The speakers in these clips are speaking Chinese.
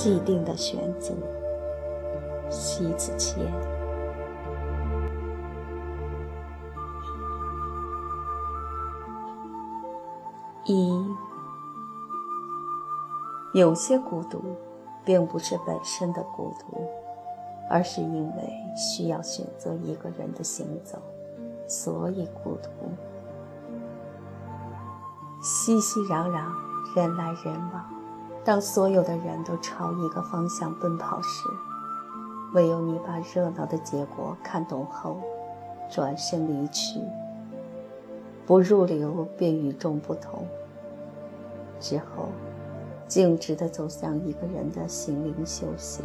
既定的选择。西子谦。一，有些孤独，并不是本身的孤独，而是因为需要选择一个人的行走，所以孤独。熙熙攘攘，人来人往，当所有的人都朝一个方向奔跑时，唯有你把热闹的结果看懂后，转身离去，不入流便与众不同。之后，径直地走向一个人的心灵修行。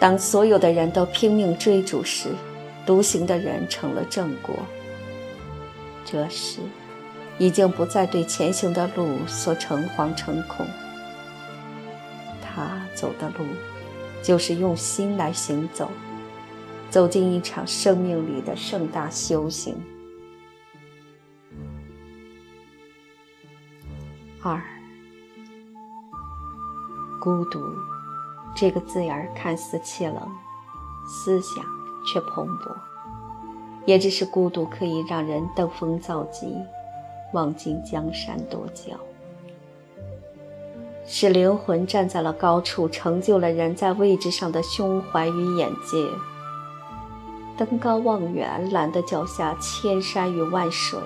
当所有的人都拼命追逐时，独行的人成了正果。这时，已经不再对前行的路所诚惶诚恐。他走的路，就是用心来行走，走进一场生命里的盛大修行。二，孤独这个字眼看似凄冷，思想却蓬勃。也只是孤独可以让人登峰造极，望尽江山多娇。使灵魂站在了高处，成就了人在位置上的胸怀与眼界。登高望远，揽得脚下千山与万水；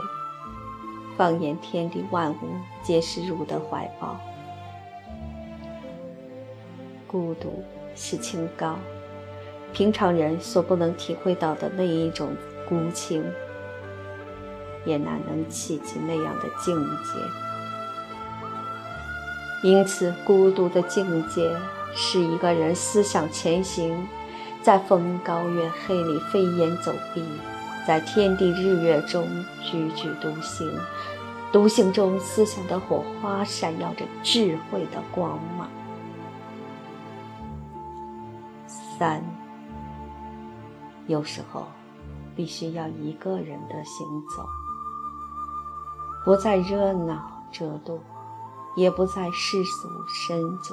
放眼天地万物，皆是汝的怀抱。孤独是清高，平常人所不能体会到的那一种孤清，也难能企及那样的境界。因此，孤独的境界是一个人思想前行，在风高月黑里飞檐走壁，在天地日月中踽踽独行。独行中，思想的火花闪耀着智慧的光芒。三，有时候必须要一个人的行走，不再热闹折堕。也不再世俗深足。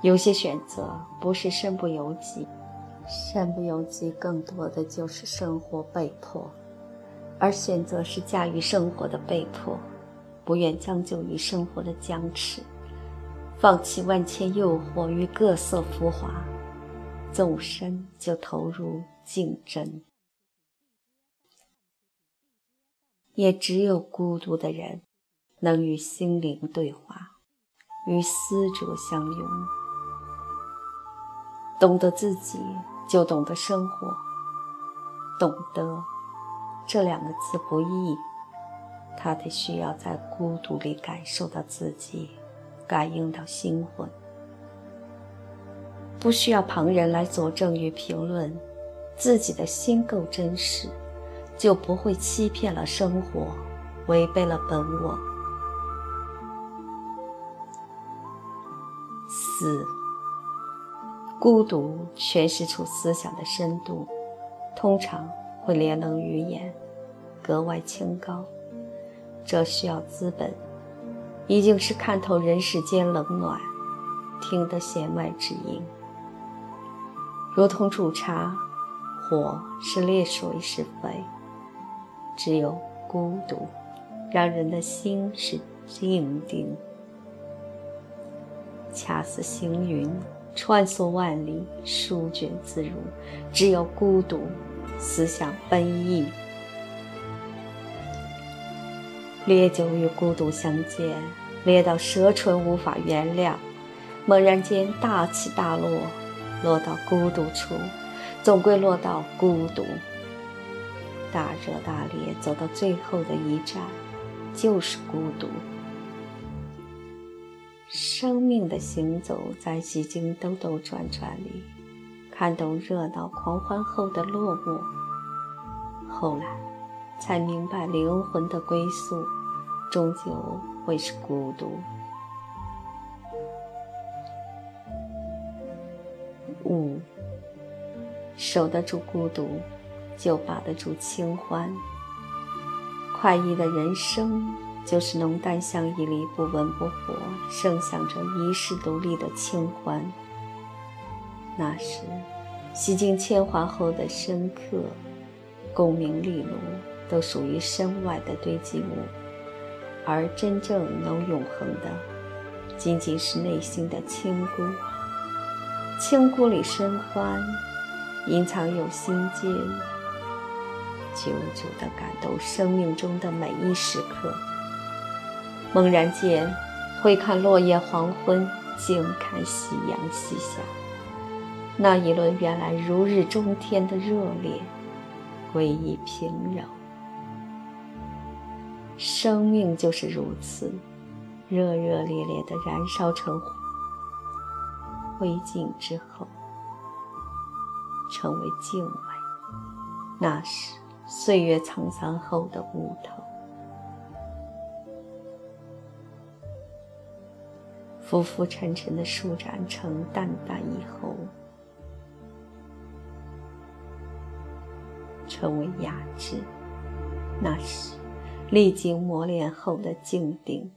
有些选择不是身不由己，身不由己更多的就是生活被迫，而选择是驾驭生活的被迫，不愿将就于生活的僵持，放弃万千诱惑与各色浮华，纵身就投入竞争。也只有孤独的人。能与心灵对话，与思者相拥。懂得自己，就懂得生活。懂得这两个字不易，他得需要在孤独里感受到自己，感应到心魂。不需要旁人来佐证与评论，自己的心够真实，就不会欺骗了生活，违背了本我。四，孤独诠释出思想的深度，通常会连棱于眼，格外清高。这需要资本，已经是看透人世间冷暖，听得弦外之音。如同煮茶，火是烈，水是沸，只有孤独，让人的心是静定。恰似行云，穿梭万里，舒卷自如。只有孤独，思想奔逸。烈酒与孤独相见，烈到舌唇无法原谅。猛然间大起大落，落到孤独处，总归落到孤独。大热大烈，走到最后的一站，就是孤独。生命的行走在几经兜兜转转里，看懂热闹狂欢后的落寞，后来才明白灵魂的归宿，终究会是孤独。五，守得住孤独，就把得住清欢。快意的人生就是浓淡相宜里不温不火，盛享着遗世独立的清欢。那时，洗尽铅华后的深刻、功名利禄，都属于身外的堆积物，而真正能永恒的，仅仅是内心的清孤。清孤里深欢，隐藏有心间，久久地感动生命中的每一时刻。猛然间，会看落叶黄昏，静看夕阳西下，那一轮原来如日中天的热烈，归于平柔。生命就是如此，热热烈烈地燃烧成灰烬之后，成为静美。那是岁月沧桑后的乌头。浮浮沉沉的舒展成淡淡以后，成为雅致。那是历经磨练后的静定。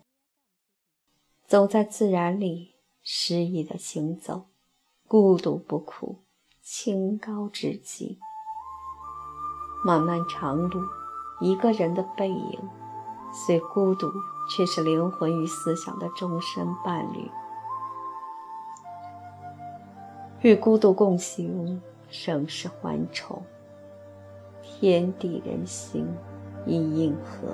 走在自然里，诗意的行走，孤独不苦，清高至极。漫漫长路，一个人的背影，虽孤独。却是灵魂与思想的终身伴侣，与孤独共行，生世欢愁，天地人心亦应和。